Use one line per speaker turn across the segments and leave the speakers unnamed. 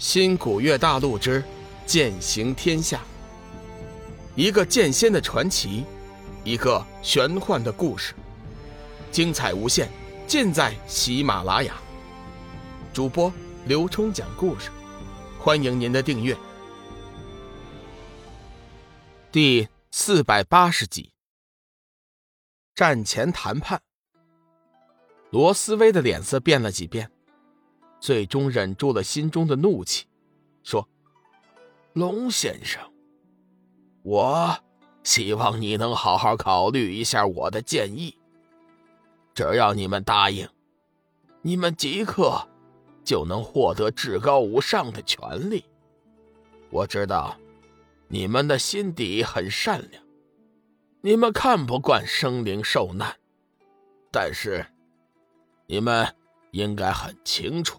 新古月大陆之剑行天下，一个剑仙的传奇，一个玄幻的故事，精彩无限，尽在喜马拉雅。主播刘冲讲故事，欢迎您的订阅。第四百八十集，战前谈判。罗斯威的脸色变了几变。最终忍住了心中的怒气，说：“龙先生，我希望你能好好考虑一下我的建议。只要你们答应，你们即刻就能获得至高无上的权利。我知道你们的心底很善良，你们看不惯生灵受难，但是你们应该很清楚。”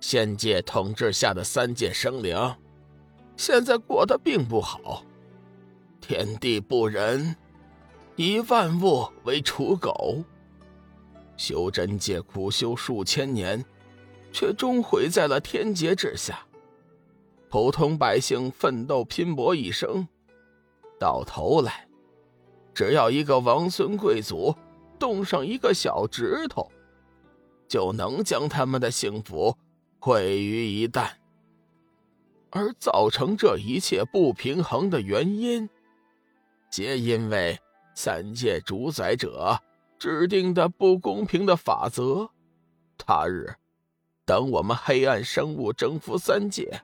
仙界统治下的三界生灵，现在过得并不好。天地不仁，以万物为刍狗。修真界苦修数千年，却终毁在了天劫之下。普通百姓奋斗拼搏一生，到头来，只要一个王孙贵族动上一个小指头，就能将他们的幸福。毁于一旦，而造成这一切不平衡的原因，皆因为三界主宰者制定的不公平的法则。他日，等我们黑暗生物征服三界，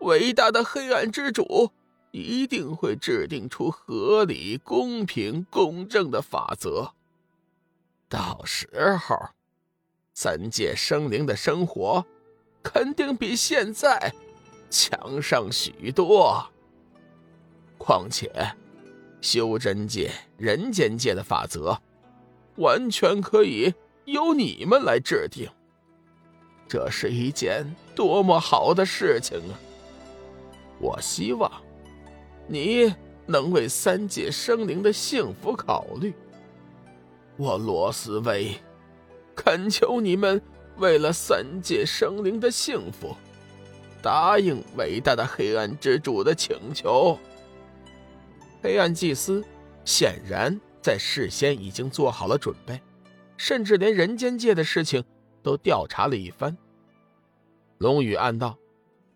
伟大的黑暗之主一定会制定出合理、公平、公正的法则。到时候，三界生灵的生活。肯定比现在强上许多。况且，修真界、人间界的法则，完全可以由你们来制定。这是一件多么好的事情啊！我希望你能为三界生灵的幸福考虑。我罗斯威恳求你们。为了三界生灵的幸福，答应伟大的黑暗之主的请求。黑暗祭司显然在事先已经做好了准备，甚至连人间界的事情都调查了一番。龙宇暗道：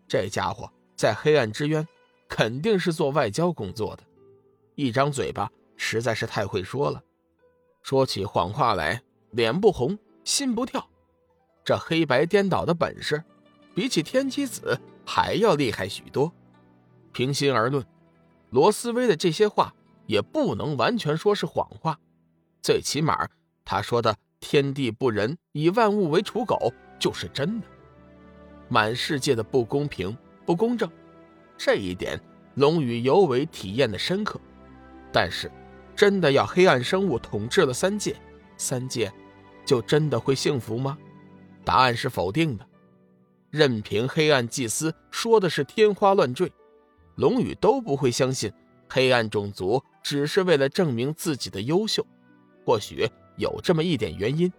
这家伙在黑暗之渊肯定是做外交工作的，一张嘴巴实在是太会说了，说起谎话来脸不红心不跳。这黑白颠倒的本事，比起天机子还要厉害许多。平心而论，罗斯威的这些话也不能完全说是谎话，最起码他说的“天地不仁，以万物为刍狗”就是真的。满世界的不公平、不公正，这一点龙宇尤为体验的深刻。但是，真的要黑暗生物统治了三界，三界就真的会幸福吗？答案是否定的，任凭黑暗祭司说的是天花乱坠，龙宇都不会相信黑暗种族只是为了证明自己的优秀。或许有这么一点原因，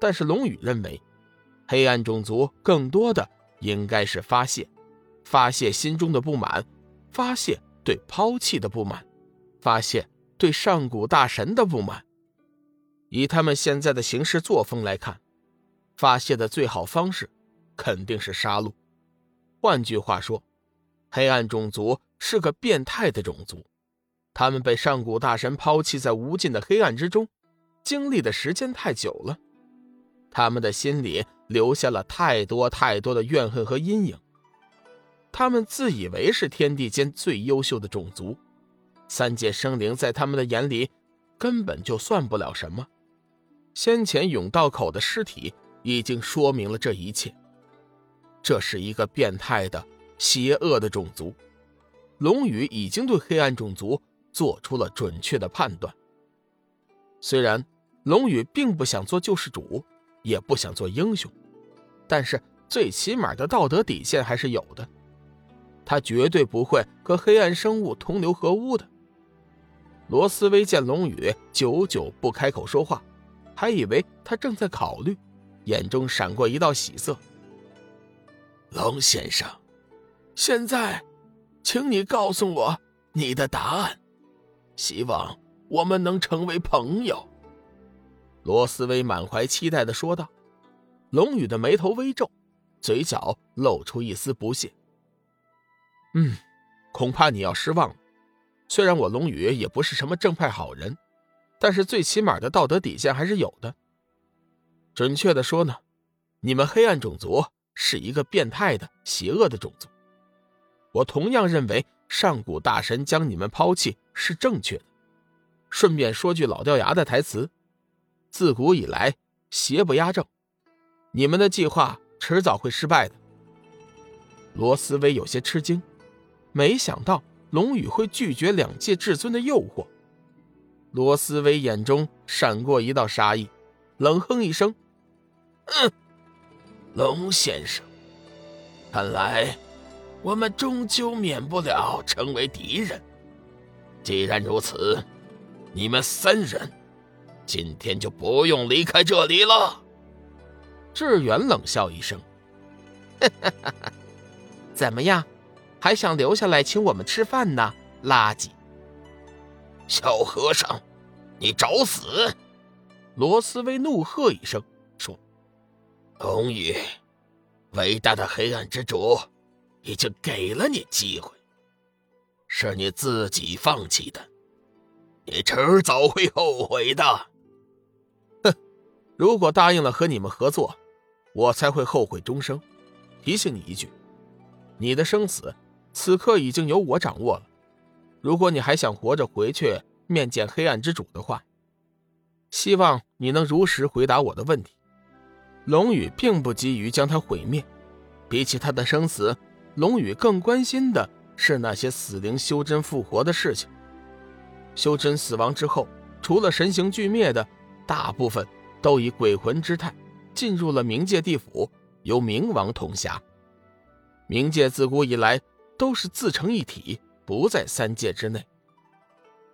但是龙宇认为，黑暗种族更多的应该是发泄，发泄心中的不满，发泄对抛弃的不满，发泄对上古大神的不满。以他们现在的行事作风来看。发泄的最好方式，肯定是杀戮。换句话说，黑暗种族是个变态的种族。他们被上古大神抛弃在无尽的黑暗之中，经历的时间太久了，他们的心里留下了太多太多的怨恨和阴影。他们自以为是天地间最优秀的种族，三界生灵在他们的眼里根本就算不了什么。先前甬道口的尸体。已经说明了这一切。这是一个变态的、邪恶的种族。龙宇已经对黑暗种族做出了准确的判断。虽然龙宇并不想做救世主，也不想做英雄，但是最起码的道德底线还是有的。他绝对不会和黑暗生物同流合污的。罗斯威见龙宇久久不开口说话，还以为他正在考虑。眼中闪过一道喜色。龙先生，现在，请你告诉我你的答案，希望我们能成为朋友。”罗斯威满怀期待的说道。龙宇的眉头微皱，嘴角露出一丝不屑。“嗯，恐怕你要失望了。虽然我龙宇也不是什么正派好人，但是最起码的道德底线还是有的。准确的说呢，你们黑暗种族。”是一个变态的、邪恶的种族。我同样认为上古大神将你们抛弃是正确的。顺便说句老掉牙的台词：自古以来，邪不压正，你们的计划迟早会失败的。罗斯威有些吃惊，没想到龙宇会拒绝两界至尊的诱惑。罗斯威眼中闪过一道杀意，冷哼一声：“嗯。”龙先生，看来我们终究免不了成为敌人。既然如此，你们三人今天就不用离开这里了。志远冷笑一声：“ 怎么样，还想留下来请我们吃饭呢？垃圾！”小和尚，你找死！罗斯威怒喝一声说。龙宇，伟大的黑暗之主已经给了你机会，是你自己放弃的，你迟早会后悔的。哼，如果答应了和你们合作，我才会后悔终生。提醒你一句，你的生死此刻已经由我掌握了。如果你还想活着回去面见黑暗之主的话，希望你能如实回答我的问题。龙宇并不急于将他毁灭，比起他的生死，龙宇更关心的是那些死灵修真复活的事情。修真死亡之后，除了神形俱灭的，大部分都以鬼魂之态进入了冥界地府，由冥王统辖。冥界自古以来都是自成一体，不在三界之内。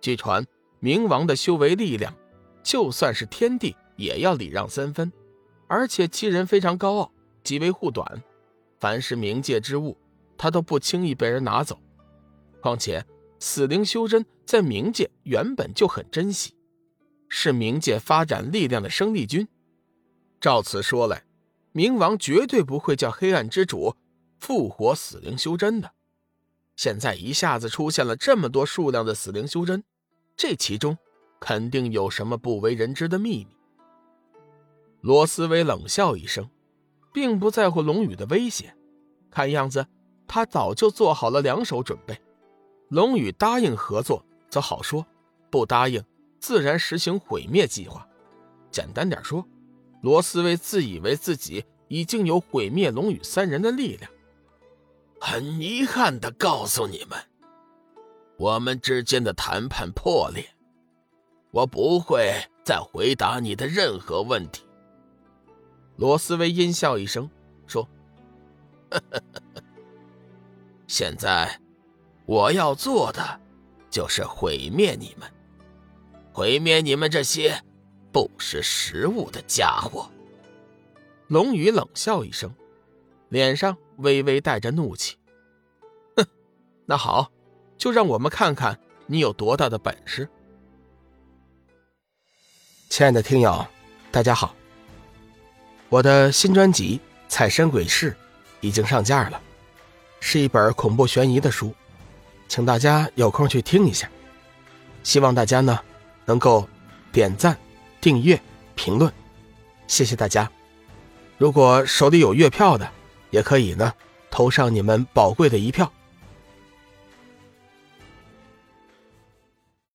据传，冥王的修为力量，就算是天地也要礼让三分。而且其人非常高傲，极为护短，凡是冥界之物，他都不轻易被人拿走。况且死灵修真在冥界原本就很珍惜，是冥界发展力量的生力军。照此说来，冥王绝对不会叫黑暗之主复活死灵修真的。现在一下子出现了这么多数量的死灵修真，这其中肯定有什么不为人知的秘密。罗斯威冷笑一声，并不在乎龙宇的威胁，看样子他早就做好了两手准备。龙宇答应合作则好说，不答应自然实行毁灭计划。简单点说，罗斯威自以为自己已经有毁灭龙宇三人的力量。很遗憾的告诉你们，我们之间的谈判破裂，我不会再回答你的任何问题。罗斯威阴笑一声，说：“现在我要做的就是毁灭你们，毁灭你们这些不识时务的家伙。”龙宇冷笑一声，脸上微微带着怒气：“哼，那好，就让我们看看你有多大的本事。”亲爱的听友，大家好。我的新专辑《彩山鬼事》已经上架了，是一本恐怖悬疑的书，请大家有空去听一下。希望大家呢能够点赞、订阅、评论，谢谢大家。如果手里有月票的，也可以呢投上你们宝贵的一票。